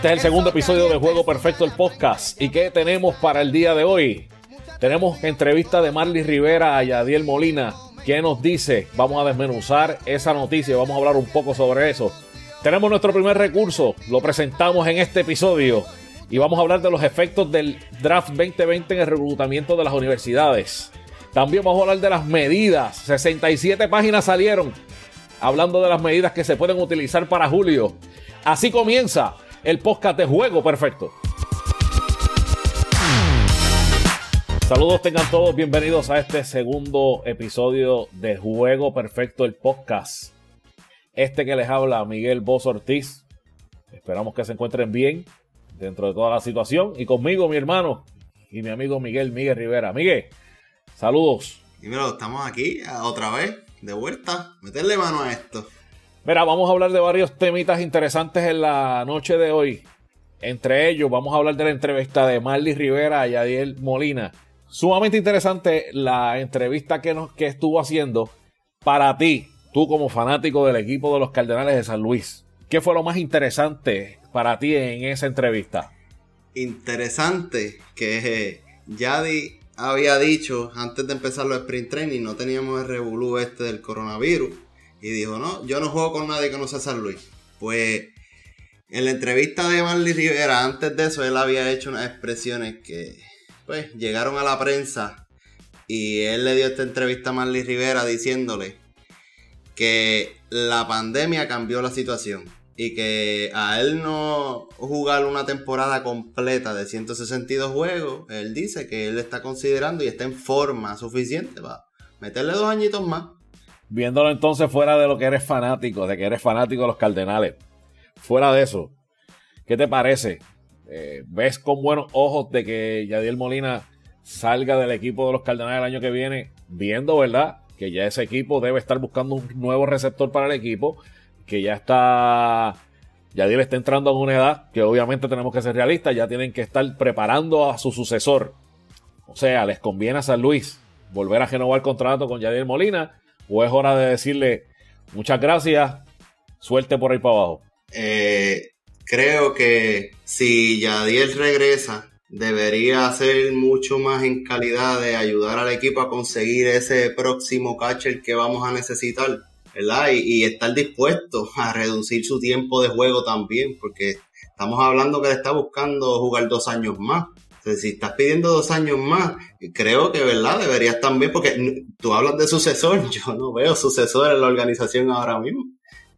Este es el segundo episodio de Juego Perfecto, el podcast. ¿Y qué tenemos para el día de hoy? Tenemos entrevista de Marley Rivera a Yadiel Molina. ¿Qué nos dice? Vamos a desmenuzar esa noticia, vamos a hablar un poco sobre eso. Tenemos nuestro primer recurso, lo presentamos en este episodio y vamos a hablar de los efectos del draft 2020 en el reclutamiento de las universidades. También vamos a hablar de las medidas. 67 páginas salieron hablando de las medidas que se pueden utilizar para julio. Así comienza el podcast de Juego Perfecto. Saludos tengan todos, bienvenidos a este segundo episodio de Juego Perfecto, el podcast. Este que les habla Miguel Boz Ortiz. Esperamos que se encuentren bien dentro de toda la situación. Y conmigo, mi hermano y mi amigo Miguel Miguel Rivera. Miguel, saludos. Dímelo, estamos aquí otra vez, de vuelta. Meterle mano a esto. Mira, vamos a hablar de varios temitas interesantes en la noche de hoy. Entre ellos, vamos a hablar de la entrevista de Marley Rivera y Adiel Molina. Sumamente interesante la entrevista que, nos, que estuvo haciendo para ti, tú como fanático del equipo de los Cardenales de San Luis. ¿Qué fue lo más interesante para ti en esa entrevista? Interesante que Yadi había dicho antes de empezar los sprint training, no teníamos el revolú este del coronavirus y dijo, no, yo no juego con nadie que no sea San Luis. Pues en la entrevista de Marley Rivera, antes de eso, él había hecho unas expresiones que pues llegaron a la prensa y él le dio esta entrevista a Marley Rivera diciéndole que la pandemia cambió la situación y que a él no jugar una temporada completa de 162 juegos, él dice que él está considerando y está en forma suficiente para meterle dos añitos más viéndolo entonces fuera de lo que eres fanático, de que eres fanático de los Cardenales, fuera de eso, ¿qué te parece? Eh, ¿Ves con buenos ojos de que Yadiel Molina salga del equipo de los Cardenales el año que viene, viendo, ¿verdad? Que ya ese equipo debe estar buscando un nuevo receptor para el equipo, que ya está... Yadiel está entrando en una edad que obviamente tenemos que ser realistas, ya tienen que estar preparando a su sucesor. O sea, les conviene a San Luis volver a renovar el contrato con Yadiel Molina ¿O es hora de decirle muchas gracias, suerte por ahí para abajo? Eh, creo que si Yadiel regresa, debería hacer mucho más en calidad de ayudar al equipo a conseguir ese próximo catcher que vamos a necesitar, ¿verdad? Y, y estar dispuesto a reducir su tiempo de juego también, porque estamos hablando que le está buscando jugar dos años más si estás pidiendo dos años más, creo que, ¿verdad? Deberías también, porque tú hablas de sucesor, yo no veo sucesor en la organización ahora mismo.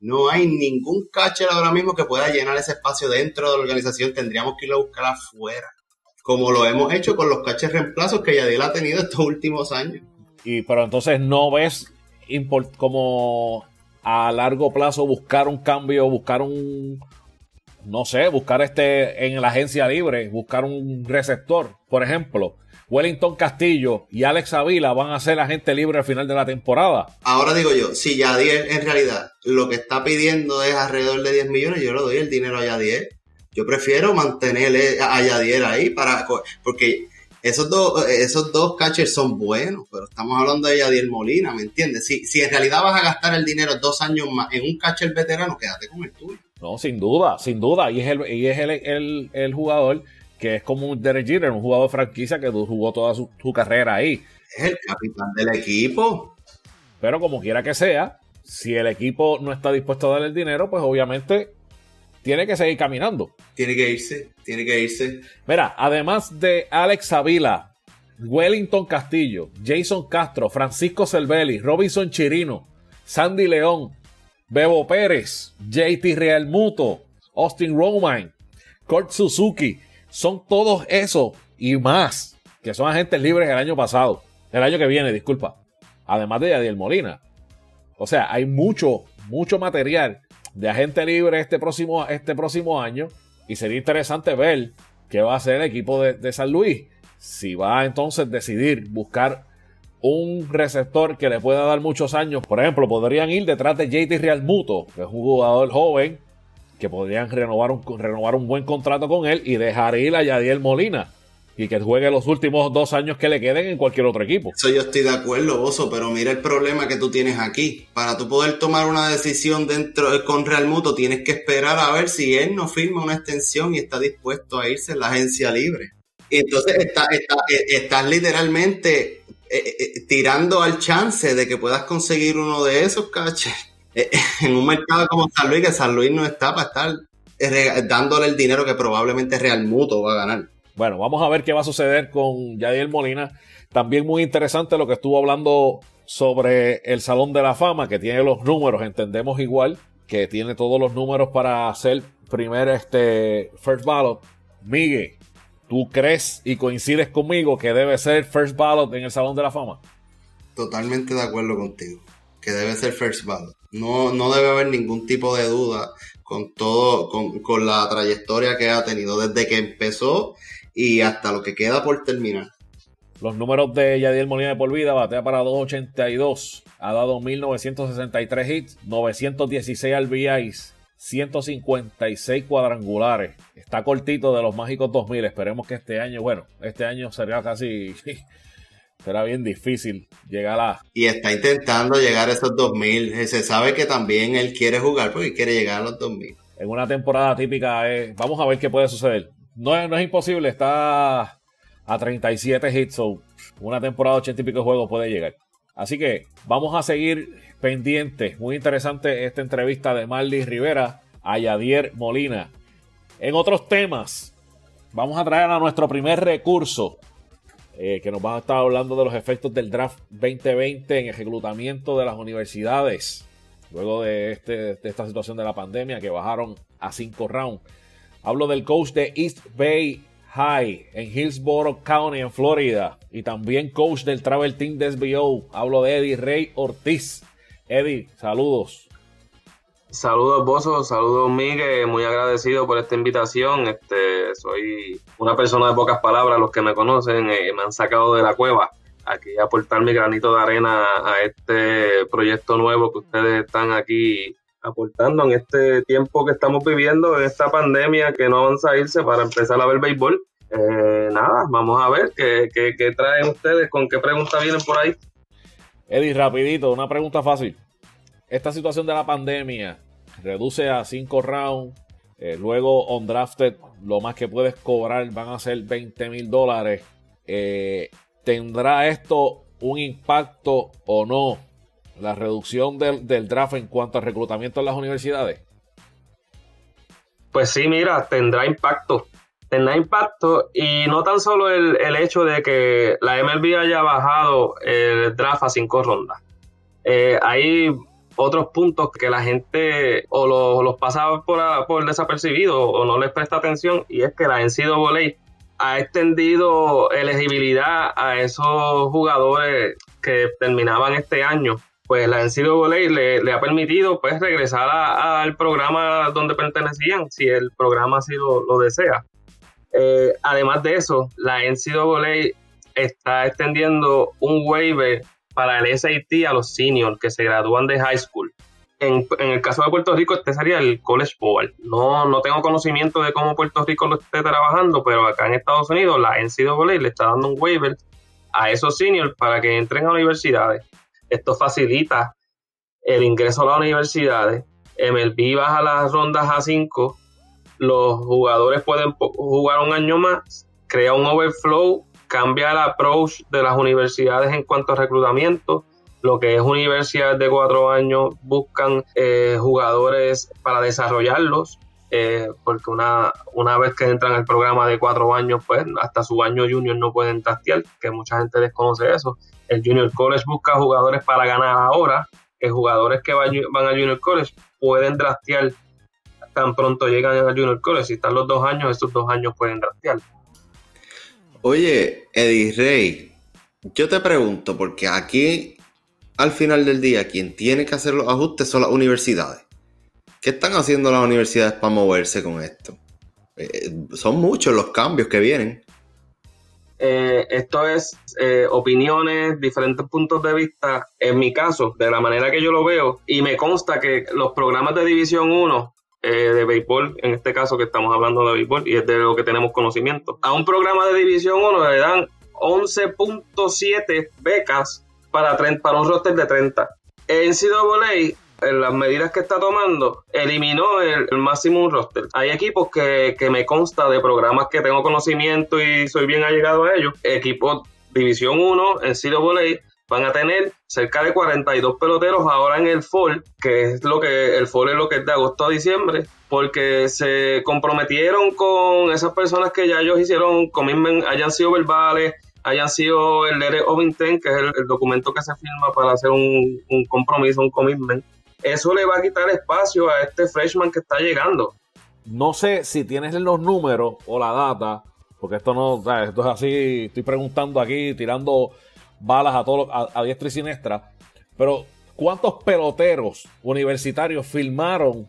No hay ningún catcher ahora mismo que pueda llenar ese espacio dentro de la organización. Tendríamos que irlo a buscar afuera. Como lo hemos hecho con los catchers reemplazos que Yadiel ha tenido estos últimos años. Y pero entonces no ves como a largo plazo buscar un cambio, buscar un, no sé, buscar este en la agencia libre, buscar un receptor. Por ejemplo, Wellington Castillo y Alex Avila van a ser agente libre al final de la temporada. Ahora digo yo, si Yadier en realidad lo que está pidiendo es alrededor de 10 millones, yo le doy el dinero a Yadier. Yo prefiero mantener a Yadier ahí para porque esos dos, esos dos catchers son buenos, pero estamos hablando de Yadier Molina, ¿me entiendes? Si, si en realidad vas a gastar el dinero dos años más en un catcher veterano, quédate con el tuyo. No, sin duda, sin duda. Y es el, y es el, jugador que es como un Derek Jeter, un jugador de franquicia que jugó toda su, carrera ahí. Es el capitán del equipo. Pero como quiera que sea, si el equipo no está dispuesto a darle el dinero, pues obviamente tiene que seguir caminando. Tiene que irse, tiene que irse. Mira, además de Alex Avila, Wellington Castillo, Jason Castro, Francisco Cervelli, Robinson Chirino, Sandy León, Bebo Pérez, JT Real Muto, Austin Roman, Kurt Suzuki, son todos esos y más que son agentes libres el año pasado, el año que viene, disculpa, además de Yadiel Molina. O sea, hay mucho, mucho material de agente libre este próximo, este próximo año y sería interesante ver qué va a hacer el equipo de, San Luis. Si va a entonces decidir buscar un receptor que le pueda dar muchos años. Por ejemplo, podrían ir detrás de JT Real Muto, que es un jugador joven, que podrían renovar un, renovar un buen contrato con él y dejar ir a Yadiel Molina. y que juegue los últimos dos años que le queden en cualquier otro equipo. Eso yo estoy de acuerdo, Oso, pero mira el problema que tú tienes aquí. Para tú poder tomar una decisión dentro con Real Muto, tienes que esperar a ver si él no firma una extensión y está dispuesto a irse en la agencia libre. Entonces eh, estás literalmente eh, eh, tirando al chance de que puedas conseguir uno de esos caches en un mercado como San Luis, que San Luis no está para estar dándole el dinero que probablemente Real Muto va a ganar. Bueno, vamos a ver qué va a suceder con Yadiel Molina. También muy interesante lo que estuvo hablando sobre el Salón de la Fama, que tiene los números, entendemos igual, que tiene todos los números para hacer primer este first ballot. Miguel, ¿tú crees y coincides conmigo que debe ser first ballot en el Salón de la Fama? Totalmente de acuerdo contigo, que debe ser first ballot. No, no debe haber ningún tipo de duda con todo, con, con la trayectoria que ha tenido desde que empezó y hasta lo que queda por terminar. Los números de Yadiel Molina de por vida, batea para 282, ha dado 1963 hits, 916 RBIs, 156 cuadrangulares. Está cortito de los mágicos 2000. Esperemos que este año, bueno, este año será casi será bien difícil llegar a. Y está intentando llegar a esos 2000. Se sabe que también él quiere jugar porque quiere llegar a los 2000. En una temporada típica, vamos a ver qué puede suceder no, es imposible, está a 37 hits, so una temporada de 80 y pico de juegos puede llegar. Así que vamos a seguir pendientes. Muy interesante esta entrevista de Marley Rivera a Yadier Molina. En otros temas, vamos a traer a nuestro primer recurso, eh, que nos va a estar hablando de los efectos del draft 2020 en el reclutamiento de las universidades, luego de, este, de esta situación de la pandemia que bajaron a 5 rounds. Hablo del coach de East Bay High en Hillsborough County en Florida y también coach del Travel Team de SBO. Hablo de Eddie Rey Ortiz. Eddie, saludos. Saludos, Bozo, saludos, Miguel, muy agradecido por esta invitación. Este, soy una persona de pocas palabras, los que me conocen eh, me han sacado de la cueva aquí a aportar mi granito de arena a este proyecto nuevo que ustedes están aquí aportando en este tiempo que estamos viviendo, en esta pandemia que no avanza a irse para empezar a ver béisbol. Eh, nada, vamos a ver qué, traen ustedes, con qué preguntas vienen por ahí. Eddie, rapidito, una pregunta fácil. Esta situación de la pandemia reduce a 5 rounds, eh, luego on drafted, lo más que puedes cobrar van a ser 20 mil dólares. Eh, ¿Tendrá esto un impacto o no la reducción del, draft en cuanto al reclutamiento en las universidades? Pues sí, mira, tendrá impacto. Tendrá impacto y no tan solo el, hecho de que la MLB haya bajado el draft a cinco rondas. Eh, hay otros puntos que la gente o los pasa por, por desapercibido o no les presta atención y es que la NCAA ha extendido elegibilidad a esos jugadores que terminaban este año pues la NCAA le, le ha permitido pues regresar al programa donde pertenecían, si el programa así lo, lo desea. Eh, además de eso, la NCAA está extendiendo un waiver para el SAT a los seniors que se gradúan de high school. En, en, el caso de Puerto Rico, este sería el College Bowl. No, no tengo conocimiento de cómo Puerto Rico lo esté trabajando, pero acá en Estados Unidos la NCAA le está dando un waiver a esos seniors para que entren a universidades. Esto facilita el ingreso a las universidades. MLB baja las rondas a 5. Los jugadores pueden jugar un año más. Crea un overflow. Cambia el approach de las universidades en cuanto a reclutamiento. Lo que es universidades de cuatro años buscan eh, jugadores para desarrollarlos. Eh, porque una, una vez que entran al programa de cuatro años, pues hasta su año junior no pueden tastear, que mucha gente desconoce eso el Junior College busca jugadores para ganar ahora, que jugadores que van a Junior College pueden draftear tan pronto llegan a Junior College. Si están los dos años, estos dos años pueden draftear. Oye, Eddie Rey, yo te pregunto, porque aquí al final del día quien tiene que hacer los ajustes son las universidades. ¿Qué están haciendo las universidades para moverse con esto? Eh, son muchos los cambios que vienen. Eh, esto es eh, opiniones, diferentes puntos de vista. En mi caso, de la manera que yo lo veo, y me consta que los programas de División 1 eh, de béisbol, en este caso que estamos hablando de béisbol, y es de lo que tenemos conocimiento. A un programa de División 1 le dan 11.7 becas para, para un roster de 30. En NCAA en las medidas que está tomando, eliminó el, máximo roster. Hay equipos que, que, me consta de programas que tengo conocimiento y soy bien allegado a ellos. Equipos División 1 en Volley van a tener cerca de 42 peloteros ahora en el fall, que es lo que el fall es lo que es de agosto a diciembre, porque se comprometieron con esas personas que ya ellos hicieron commitment, hayan sido verbales, hayan sido el letter of intent, que es el, documento que se firma para hacer un, un compromiso, un commitment. Eso le va a quitar espacio a este freshman que está llegando. No sé si tienes los números o la data porque esto no, esto es así, estoy preguntando aquí, tirando balas a todos a, diestra y siniestra. Pero, ¿cuántos peloteros universitarios filmaron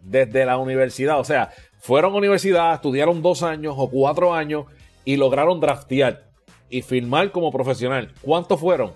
desde la universidad? O sea, fueron a universidad, estudiaron dos años o cuatro años y lograron draftear y filmar como profesional. ¿Cuántos fueron?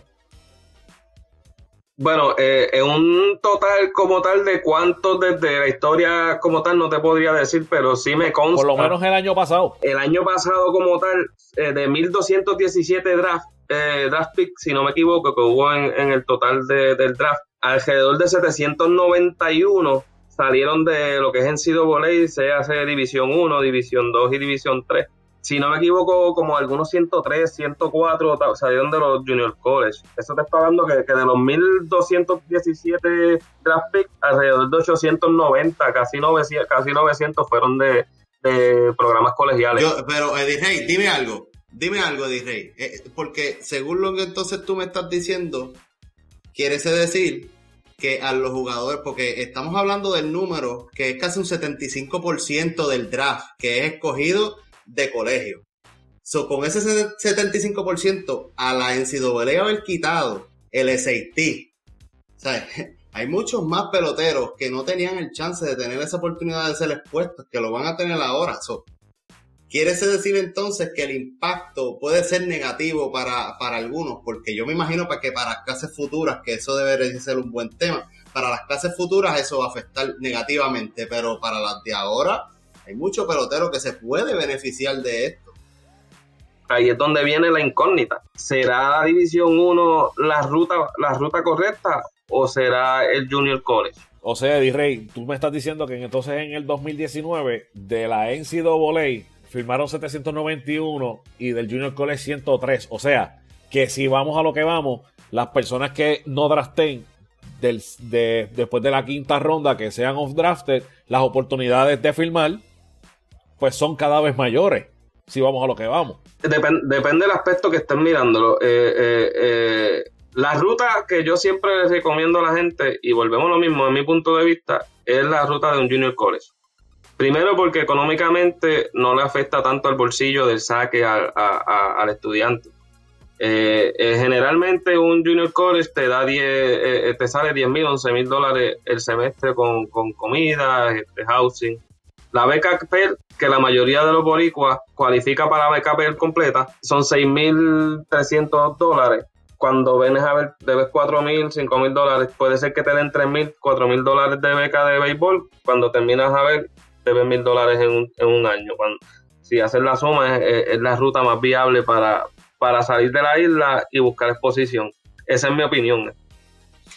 Bueno, eh, en un total como tal de cuántos desde la historia como tal no te podría decir, pero sí me consta. Por lo menos el año pasado. El año pasado como tal, eh, de 1217 draft, eh, draft picks, si no me equivoco, que hubo en, el total del draft, alrededor de 791 salieron de lo que es en Sido Voley, se hace División 1, División 2 y División 3 si no me equivoco, como algunos 103, 104 salieron de los Junior College. Eso te está hablando que, de los 1217 draft picks, alrededor de 890, casi 900, casi 900 fueron de, programas colegiales. pero, Eddie Rey, dime algo. Dime algo, Eddie Rey. Eh, porque según lo que entonces tú me estás diciendo, quiere decir que a los jugadores, porque estamos hablando del número que es casi un 75% del draft que es escogido de colegio. So, con ese 75% a la NCAA haber quitado el SAT, o hay muchos más peloteros que no tenían el chance de tener esa oportunidad de ser expuestos, que lo van a tener ahora. So, ¿Quiere decir entonces que el impacto puede ser negativo para, para algunos? Porque yo me imagino para que para las clases futuras, que eso debería ser un buen tema, para las clases futuras eso va a afectar negativamente, pero para las de ahora, hay mucho pelotero que se puede beneficiar de esto. Ahí es donde viene la incógnita. ¿Será la División 1 la ruta, la ruta correcta o será el Junior College? O sea, Eddie Rey, tú me estás diciendo que entonces en el 2019 de la NCAA firmaron 791 y del Junior College 103. O sea, que si vamos a lo que vamos, las personas que no draften de, después de la quinta ronda que sean off-drafted, las oportunidades de firmar pues son cada vez mayores, si vamos a lo que vamos. depende del aspecto que estén mirándolo. Eh, eh, eh, la ruta que yo siempre recomiendo a la gente, y volvemos a lo mismo, en mi punto de vista, es la ruta de un junior college. Primero porque económicamente no le afecta tanto al bolsillo del saque al estudiante. generalmente un junior college te da 10, te sale 10 mil, 11 mil dólares el semestre con, con comida, este, housing. La beca PER, que la mayoría de los boricuas cualifica para la beca PER completa, son 6.300 dólares. Cuando vienes a ver, debes 4.000, 5.000 dólares. Puede ser que te den 3.000, 4.000 dólares de beca de béisbol. Cuando terminas a ver, debes 1.000 dólares en un, en un año. Si haces la suma, es, la ruta más viable para, para salir de la isla y buscar exposición. Esa es mi opinión.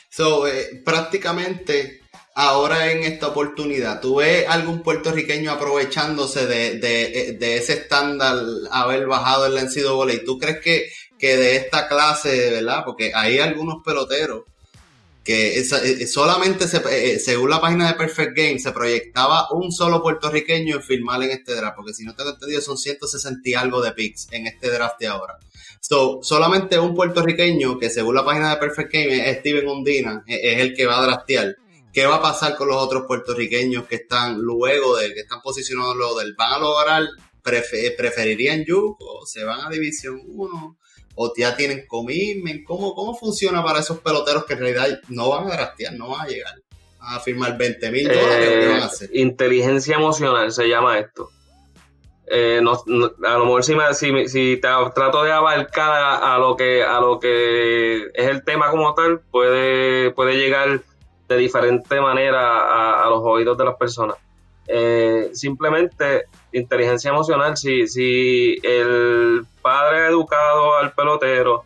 So, eh, prácticamente ahora en esta oportunidad? ¿Tú ves algún puertorriqueño aprovechándose de, de, ese estándar haber bajado el NCAA? ¿Y tú crees que, que de esta clase, verdad? Porque hay algunos peloteros que eh, solamente se, eh, eh, según la página de Perfect Game se proyectaba un solo puertorriqueño en firmar en este draft, porque si no tengo entendido son 160 y algo de picks en este draft de ahora. So, solamente un puertorriqueño que según la página de Perfect Game es Steven Undina, es el que va a draftear. ¿Qué va a pasar con los otros puertorriqueños que están luego del, que están posicionados luego del? ¿Van a lograr, preferirían Yuc o se van a División 1? ¿O ya tienen commitment? ¿Cómo, ¿Cómo funciona para esos peloteros que en realidad no van a draftear, no van a llegar a firmar 20 mil dólares? ¿Qué van a hacer? Eh, inteligencia emocional se llama esto. Eh, a lo mejor si, si, si trato de abarcar a, lo que a lo que es el tema como tal puede puede llegar de diferente manera a, los oídos de las personas. Eh, simplemente inteligencia emocional, si, si el padre ha educado al pelotero,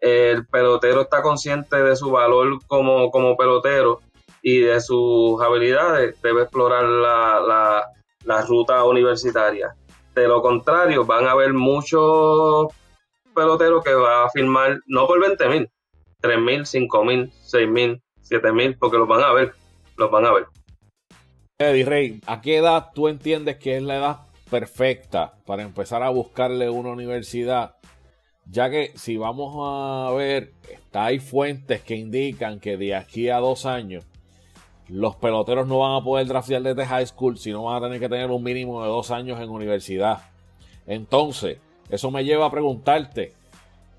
el pelotero está consciente de su valor como, como pelotero y de sus habilidades, debe explorar la, la ruta universitaria. De lo contrario, van a haber muchos peloteros que va a firmar no por 20 mil, 3 mil, 5 mil, 6 mil, 7 mil, porque los van a ver, los van a ver. Eddie Rey, ¿a qué edad tú entiendes que es la edad perfecta para empezar a buscarle una universidad? Ya que si vamos a ver, hay fuentes que indican que de aquí a dos años los peloteros no van a poder draftear desde high school, sino van a tener que tener un mínimo de dos años en universidad. Entonces, eso me lleva a preguntarte,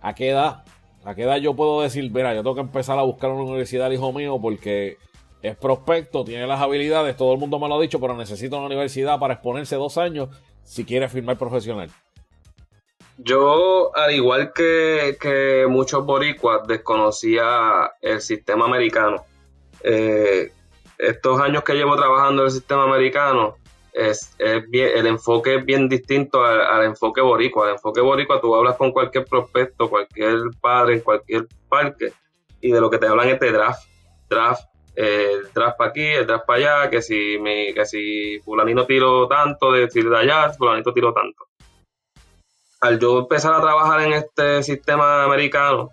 ¿a qué edad? ¿A qué edad yo puedo decir, mira, yo tengo que empezar a buscar una universidad, hijo mío, porque es prospecto, tiene las habilidades, todo el mundo me lo ha dicho, pero necesita una universidad para exponerse dos años si quiere firmar profesional. Yo, al igual que, que muchos boricuas, desconocía el sistema americano. Eh, estos años que llevo trabajando en el sistema americano, es, bien, el enfoque es bien distinto al, enfoque boricua. El enfoque boricua, tú hablas con cualquier prospecto, cualquier padre, en cualquier parque, y de lo que te hablan es de draft. Draft, el draft para aquí, el draft para allá, que si, mi, que si fulanito tiro tanto, de, de allá, fulanito tiro tanto. Al yo empezar a trabajar en este sistema americano,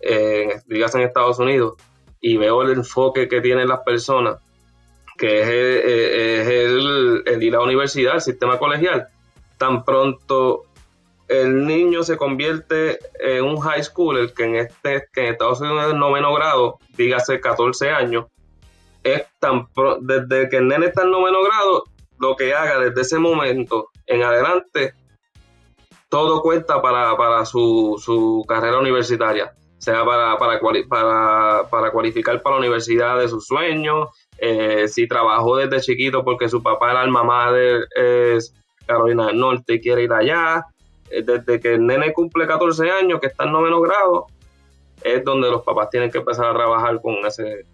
eh, digas en Estados Unidos, y veo el enfoque que tienen las personas, que es, el, el, ir a la universidad, el sistema colegial, tan pronto el niño se convierte en un high school, el que en este que en Estados Unidos es noveno grado, dígase 14 años, es tan desde que el nene está en noveno grado, lo que haga desde ese momento en adelante, todo cuenta para, para su, su carrera universitaria sea para, para, para, para cualificar para la universidad de sus sueños, eh, si trabajó desde chiquito porque su papá era alma madre, es Carolina del Norte y quiere ir allá, eh, desde que el nene cumple 14 años, que está en noveno grado, es donde los papás tienen que empezar a trabajar con ese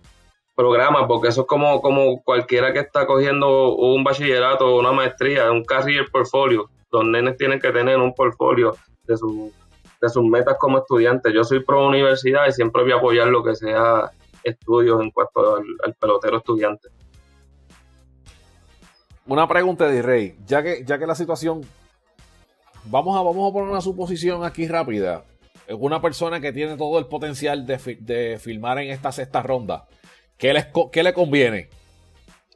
programa, porque eso es como, como cualquiera que está cogiendo un bachillerato o una maestría, un career portfolio. Los nenes tienen que tener un portfolio de su sus metas como estudiante. Yo soy pro universidad y siempre voy a apoyar lo que sea estudios en cuanto al, pelotero estudiante. Una pregunta de Rey, ya que, ya que la situación, vamos a, vamos a poner una suposición aquí rápida. Una persona que tiene todo el potencial de, de filmar en esta sexta ronda, ¿qué, les, ¿qué le conviene?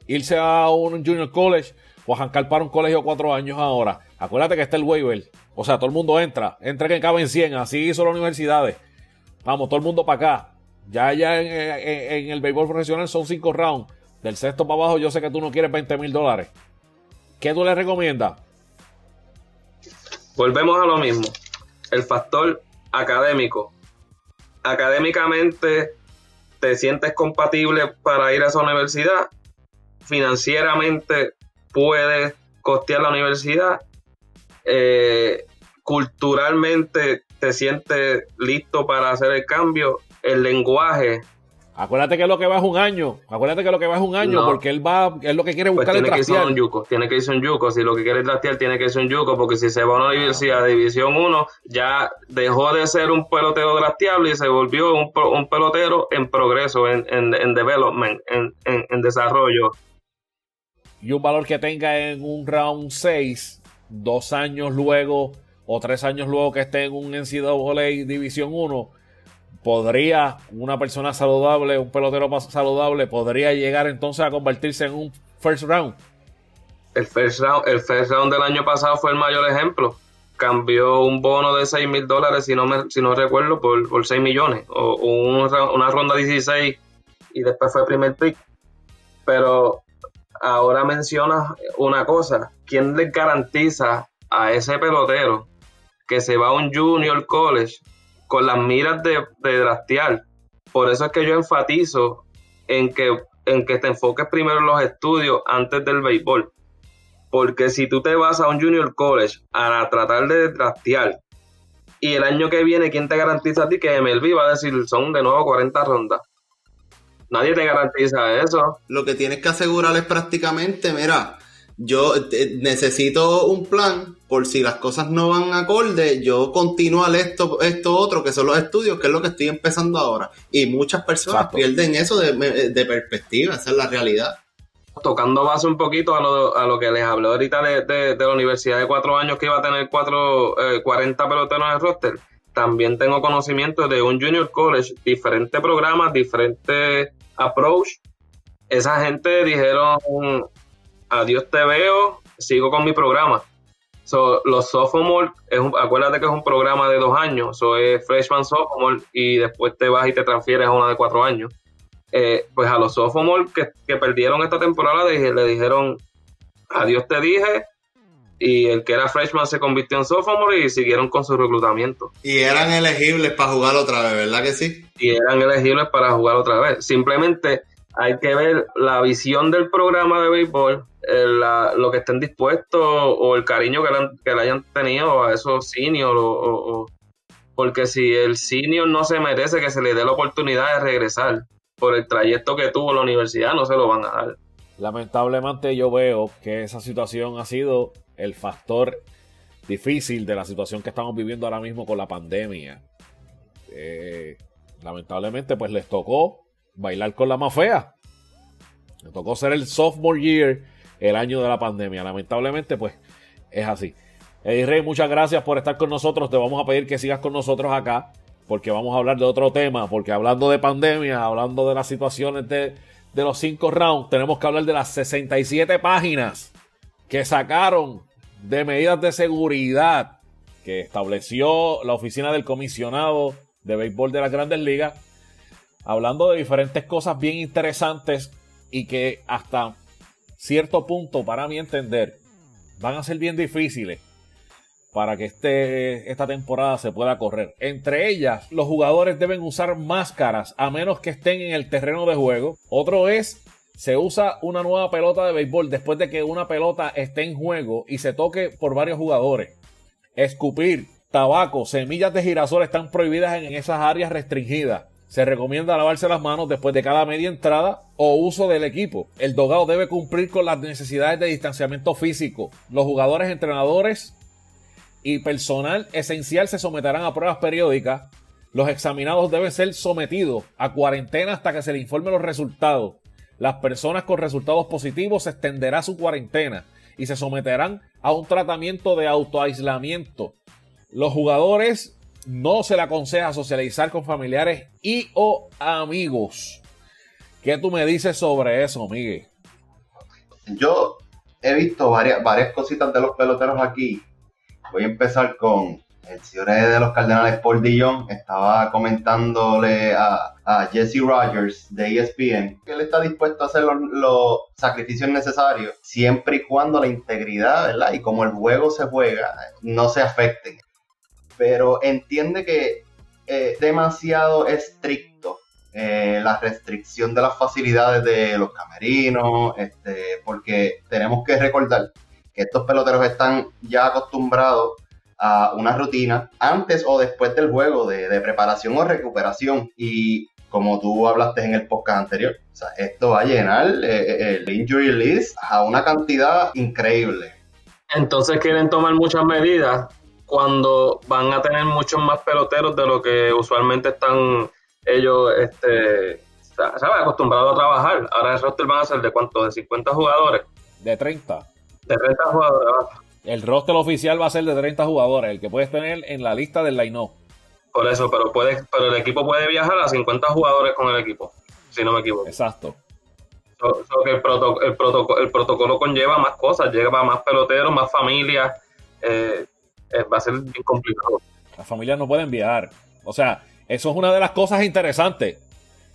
¿Irse a un junior college o arrancar para un colegio cuatro años ahora? Acuérdate que está el waiver o sea, todo el mundo entra, entra que caben 100, así hizo las universidades. Vamos, todo el mundo para acá. Ya, ya en, el béisbol profesional son 5 rounds. Del sexto para abajo, yo sé que tú no quieres 20 mil dólares. ¿Qué tú le recomiendas? Volvemos a lo mismo. El factor académico. Académicamente, ¿te sientes compatible para ir a esa universidad? Financieramente, puedes costear la universidad. Eh, culturalmente te sientes listo para hacer el cambio, el lenguaje. Acuérdate que lo que va es un año. Acuérdate que lo que va es un año, porque él va, es lo que quiere pues buscar tiene que irse un yuco, tiene que irse un yuco. Si lo que quiere trastear, tiene que irse un yuco, porque si se va a una universidad de División 1, ya dejó de ser un pelotero drafteable y se volvió un, un pelotero en progreso, en, en, en development, en, en, desarrollo. Y un valor que tenga en un round 6, dos años luego o tres años luego que esté en un NCAA División 1, podría una persona saludable, un pelotero más saludable, podría llegar entonces a convertirse en un first round. El first round, el first round del año pasado fue el mayor ejemplo. Cambió un bono de 6 mil dólares, si no, me, si no recuerdo, por, por 6 millones. O, una ronda 16 y después fue el primer pick. Pero ahora mencionas una cosa. ¿Quién le garantiza a ese pelotero que se va a un junior college con las miras de, de draftear. Por eso es que yo enfatizo en que, en que te enfoques primero en los estudios antes del béisbol. Porque si tú te vas a un junior college a tratar de draftear y el año que viene, ¿quién te garantiza a ti que MLB va a decir son de nuevo 40 rondas? Nadie te garantiza eso. Lo que tienes que asegurar es prácticamente, mira, yo eh, necesito un plan por si las cosas no van acorde, yo continúo esto, esto otro, que son los estudios, que es lo que estoy empezando ahora. Y muchas personas pierden eso de, perspectiva, esa es la realidad. Tocando base un poquito a lo, a lo que les hablé ahorita de, la universidad de cuatro años que iba a tener cuatro, 40 eh, peloteros en el roster, también tengo conocimiento de un junior college, diferentes programas, diferentes approach. Esa gente dijeron, adiós te veo, sigo con mi programa. So, los sophomore, es acuérdate que es un programa de dos años, so es freshman sophomore y después te vas y te transfieres a una de cuatro años. Eh, pues a los sophomore que, que perdieron esta temporada le dijeron, adiós te dije, y el que era freshman se convirtió en sophomore y siguieron con su reclutamiento. Y eran elegibles para jugar otra vez, ¿verdad que sí? Y eran elegibles para jugar otra vez. Simplemente hay que ver la visión del programa de béisbol, eh, lo que estén dispuestos o el cariño que le, hayan tenido a esos seniors o, porque si el senior no se merece que se le dé la oportunidad de regresar por el trayecto que tuvo la universidad, no se lo van a dar. Lamentablemente yo veo que esa situación ha sido el factor difícil de la situación que estamos viviendo ahora mismo con la pandemia. Eh, lamentablemente, pues les tocó bailar con la más fea. Les tocó ser el sophomore year el año de la pandemia. Lamentablemente, pues es así. Eddie Rey, muchas gracias por estar con nosotros. Te vamos a pedir que sigas con nosotros acá, porque vamos a hablar de otro tema. Porque hablando de pandemia, hablando de las situaciones de, de los cinco rounds, tenemos que hablar de las 67 páginas que sacaron de medidas de seguridad que estableció la oficina del comisionado de béisbol de las grandes ligas, hablando de diferentes cosas bien interesantes y que hasta cierto punto, para mi entender, van a ser bien difíciles para que este, esta temporada se pueda correr. Entre ellas, los jugadores deben usar máscaras a menos que estén en el terreno de juego. Otro es se usa una nueva pelota de béisbol después de que una pelota esté en juego y se toque por varios jugadores. Escupir, tabaco, semillas de girasol están prohibidas en esas áreas restringidas. Se recomienda lavarse las manos después de cada media entrada o uso del equipo. El dogado debe cumplir con las necesidades de distanciamiento físico. Los jugadores, entrenadores y personal esencial se someterán a pruebas periódicas. Los examinados deben ser sometidos a cuarentena hasta que se les informe los resultados. Las personas con resultados positivos se extenderá su cuarentena y se someterán a un tratamiento de autoaislamiento. Los jugadores no se les aconseja socializar con familiares y o amigos. ¿Qué tú me dices sobre eso, Miguel? Yo he visto varias, varias cositas de los peloteros aquí. Voy a empezar con el señor de los Cardenales, Paul Dillon, estaba comentándole a, Jesse Rogers de ESPN que él está dispuesto a hacer los, sacrificios necesarios siempre y cuando la integridad, ¿verdad? Y como el juego se juega, no se afecten. Pero entiende que es demasiado estricto eh, la restricción de las facilidades de los camerinos, este, porque tenemos que recordar que estos peloteros están ya acostumbrados a una rutina antes o después del juego de, preparación o recuperación. Y como tú hablaste en el podcast anterior, esto va a llenar eh, eh, el injury list a una cantidad increíble. Entonces quieren tomar muchas medidas cuando van a tener muchos más peloteros de lo que usualmente están ellos este, acostumbrados a trabajar. Ahora el roster van a ser de cuánto, de 50 jugadores. De 30. De 30 jugadores. El roster oficial va a ser de 30 jugadores, el que puedes tener en la lista del line-up. Por eso, pero pero el equipo puede viajar a 50 jugadores con el equipo, si no me equivoco. Exacto. el, el, protocolo conlleva más cosas, lleva más peloteros, más familias. Eh, eh, va a ser bien complicado. Las familias no pueden viajar. O sea, eso es una de las cosas interesantes.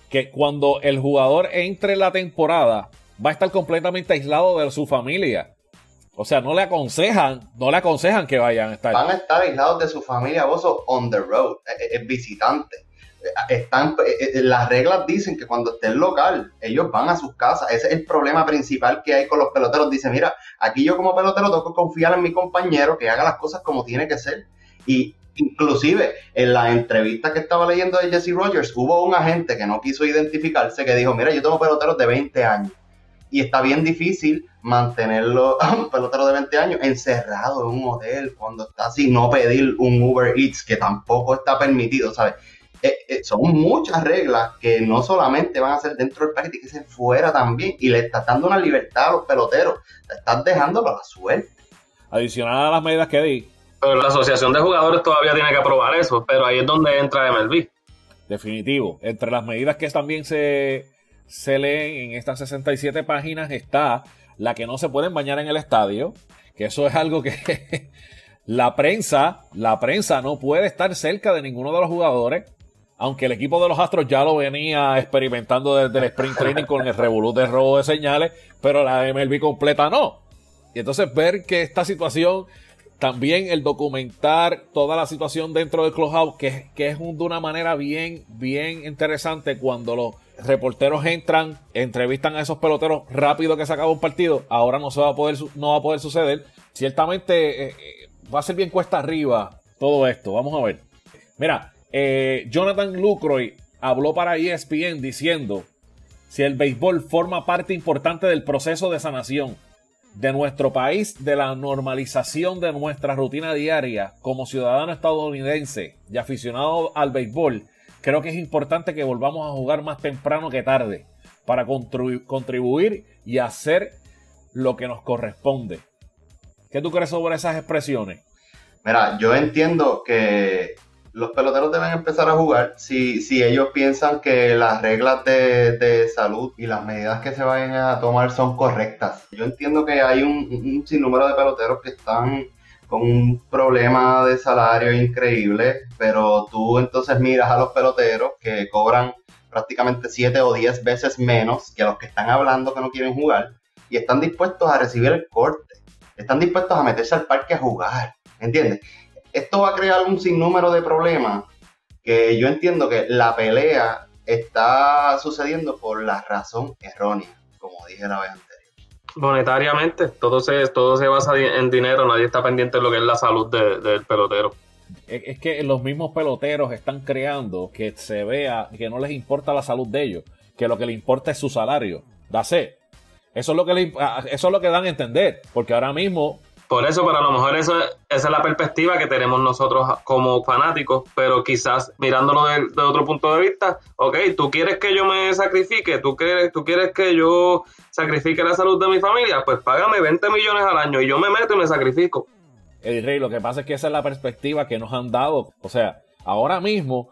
Que cuando el jugador entre la temporada, va a estar completamente aislado de su familia. O sea, no le aconsejan, no le aconsejan que vayan a estar. Van a estar aislados de su familia, vos on the road, es, visitante. Están, las reglas dicen que cuando estén local, ellos van a sus casas. Ese es el problema principal que hay con los peloteros. Dice, mira, aquí yo como pelotero tengo que confiar en mi compañero que haga las cosas como tiene que ser. Y inclusive en la entrevista que estaba leyendo de Jesse Rogers, hubo un agente que no quiso identificarse que dijo, mira, yo tengo peloteros de 20 años y está bien difícil mantenerlo un pelotero de 20 años encerrado en un hotel cuando está así, no pedir un Uber Eats que tampoco está permitido, ¿sabes? Eh, eh, son muchas reglas que no solamente van a ser dentro del país, que ser fuera también. Y le estás dando una libertad a los peloteros. Te estás dejándolo a la suerte. Adicional a las medidas que di. Pero la asociación de jugadores todavía tiene que aprobar eso. Pero ahí es donde entra MLB. Definitivo. Entre las medidas que también se, se leen en estas 67 páginas está la que no se pueden bañar en el estadio. Que eso es algo que la prensa, la prensa no puede estar cerca de ninguno de los jugadores aunque el equipo de los Astros ya lo venía experimentando desde el sprint training con el revolut de robo de señales, pero la MLB completa no. Y entonces ver que esta situación, también el documentar toda la situación dentro del clubhouse, que, que es de una manera bien, bien interesante cuando los reporteros entran, entrevistan a esos peloteros rápido que se acaba un partido, ahora no se va a poder, no va a poder suceder. Ciertamente eh, eh, va a ser bien cuesta arriba todo esto. Vamos a ver. Mira, eh, Jonathan Lucroy habló para ESPN diciendo, si el béisbol forma parte importante del proceso de sanación de nuestro país, de la normalización de nuestra rutina diaria como ciudadano estadounidense y aficionado al béisbol, creo que es importante que volvamos a jugar más temprano que tarde para contribuir y hacer lo que nos corresponde. ¿Qué tú crees sobre esas expresiones? Mira, yo entiendo que los peloteros deben empezar a jugar si, si ellos piensan que las reglas de, salud y las medidas que se vayan a tomar son correctas. Yo entiendo que hay un, sinnúmero de peloteros que están con un problema de salario increíble, pero tú entonces miras a los peloteros que cobran prácticamente 7 o 10 veces menos que los que están hablando que no quieren jugar y están dispuestos a recibir el corte, están dispuestos a meterse al parque a jugar, ¿entiendes? esto va a crear un sinnúmero de problemas que yo entiendo que la pelea está sucediendo por la razón errónea, como dije la vez anterior. Monetariamente, todo se, todo se basa en dinero, nadie está pendiente de lo que es la salud del pelotero. Es que los mismos peloteros están creando que se vea que no les importa la salud de ellos, que lo que les importa es su salario. Dase. Eso es lo que eso es lo que dan a entender, porque ahora mismo por eso, pero a lo mejor eso, esa es la perspectiva que tenemos nosotros como fanáticos, pero quizás mirándolo de, otro punto de vista, ok, tú quieres que yo me sacrifique, ¿Tú quieres, tú quieres que yo sacrifique la salud de mi familia, pues págame 20 millones al año y yo me meto y me sacrifico. El Rey, lo que pasa es que esa es la perspectiva que nos han dado. O sea, ahora mismo,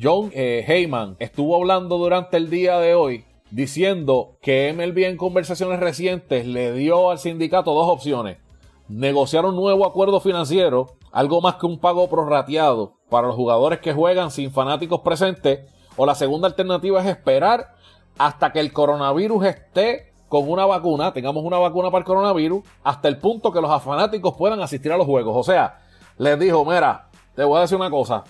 John eh, Heyman estuvo hablando durante el día de hoy diciendo que MLB en conversaciones recientes le dio al sindicato dos opciones negociar un nuevo acuerdo financiero, algo más que un pago prorrateado para los jugadores que juegan sin fanáticos presentes, o la segunda alternativa es esperar hasta que el coronavirus esté con una vacuna, tengamos una vacuna para el coronavirus, hasta el punto que los fanáticos puedan asistir a los juegos. O sea, les dijo, mira, te voy a decir una cosa,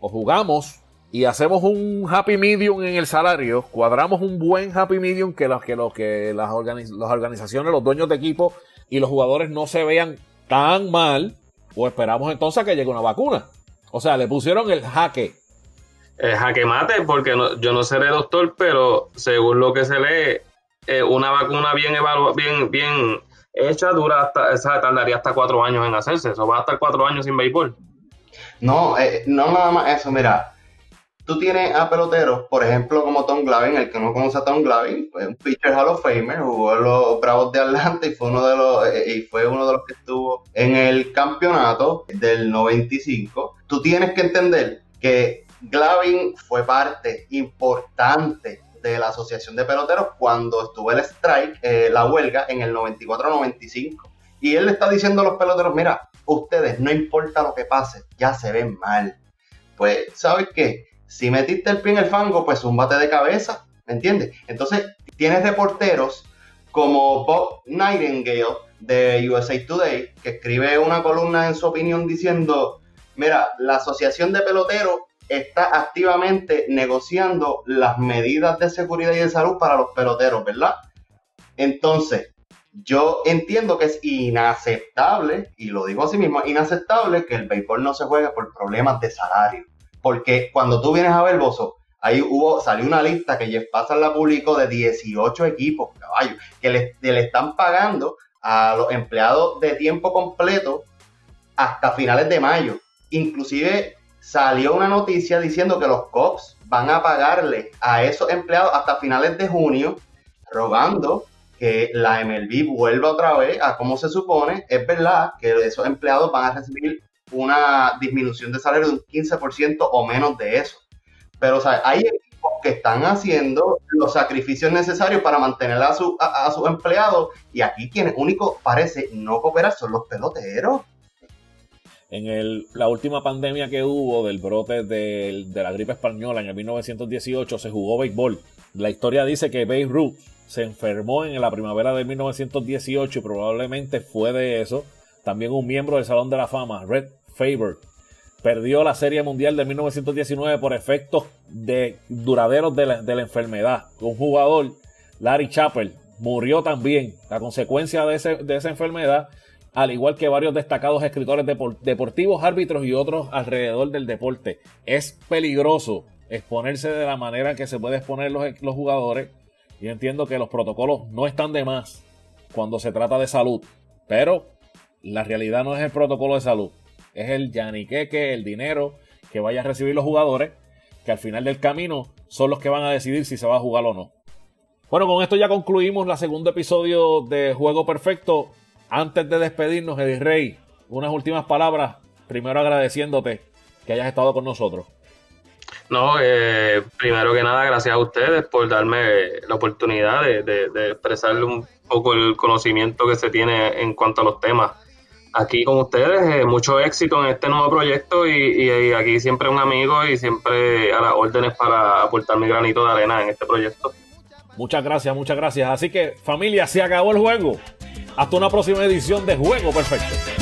o jugamos y hacemos un happy medium en el salario, cuadramos un buen happy medium que, los, que, los, que las, las organizaciones, los dueños de equipo y los jugadores no se vean tan mal, o esperamos entonces a que llegue una vacuna. O sea, le pusieron el jaque. El jaque mate, porque yo no seré doctor, pero según lo que se lee, eh, una vacuna bien, bien, bien hecha dura hasta, esa tardaría hasta cuatro años en hacerse. Eso va a estar cuatro años sin béisbol. No, eh, no nada más eso, mira tú tienes a peloteros, por ejemplo, como Tom Glavine, el que no conoce a Tom Glavine, fue un pitcher Hall of Famer, jugó en los Bravos de Atlanta y fue uno de los eh, y fue uno de los que estuvo en el campeonato del 95. Tú tienes que entender que Glavine fue parte importante de la Asociación de Peloteros cuando estuvo el strike, eh, la huelga en el 94-95. Y él le está diciendo a los peloteros, mira, ustedes, no importa lo que pase, ya se ven mal. Pues, ¿sabes qué? Si metiste el pie en el fango, pues un bate de cabeza, ¿me entiendes? Entonces, tienes reporteros como Bob Nightingale de USA Today, que escribe una columna en su opinión diciendo, mira, la Asociación de Peloteros está activamente negociando las medidas de seguridad y de salud para los peloteros, ¿verdad? Entonces, yo entiendo que es inaceptable, y lo digo así mismo, inaceptable que el béisbol no se juegue por problemas de salario. Porque cuando tú vienes a ver, Bozo, Ahí hubo, salió una lista que Jeff Passan la publicó de 18 equipos, caballos, que le, le están pagando a los empleados de tiempo completo hasta finales de mayo. Inclusive salió una noticia diciendo que los Cops van a pagarle a esos empleados hasta finales de junio, rogando que la MLB vuelva otra vez a como se supone. Es verdad que esos empleados van a recibir una disminución de salario de un 15% o menos de eso. Pero o hay equipos que están haciendo los sacrificios necesarios para mantener a, su, a, sus empleados y aquí quienes único parece no cooperar son los peloteros. En el, la última pandemia que hubo del brote de, de la gripe española en el 1918 se jugó béisbol. La historia dice que Babe se enfermó en la primavera de 1918 y probablemente fue de eso. También un miembro del Salón de la Fama, Red Faber, perdió la Serie Mundial de 1919 por efectos de, duraderos de la, enfermedad. Un jugador, Larry Chappell, murió también a consecuencia de, esa enfermedad, al igual que varios destacados escritores deportivos, árbitros y otros alrededor del deporte. Es peligroso exponerse de la manera que se puede exponer los, los jugadores. Y entiendo que los protocolos no están de más cuando se trata de salud. Pero la realidad no es el protocolo de salud es el yaniqueque, el dinero que vaya a recibir los jugadores, que al final del camino son los que van a decidir si se va a jugar o no. Bueno, con esto ya concluimos la segundo episodio de Juego Perfecto. Antes de despedirnos, Eddie Rey, unas últimas palabras. Primero agradeciéndote que hayas estado con nosotros. No, eh, primero que nada, gracias a ustedes por darme la oportunidad de, expresarle un poco el conocimiento que se tiene en cuanto a los temas aquí con ustedes. Eh, mucho éxito en este nuevo proyecto y, aquí siempre un amigo y siempre a las órdenes para aportar mi granito de arena en este proyecto. Muchas gracias, muchas gracias. Así que familia, se acabó el juego. Hasta una próxima edición de Juego Perfecto.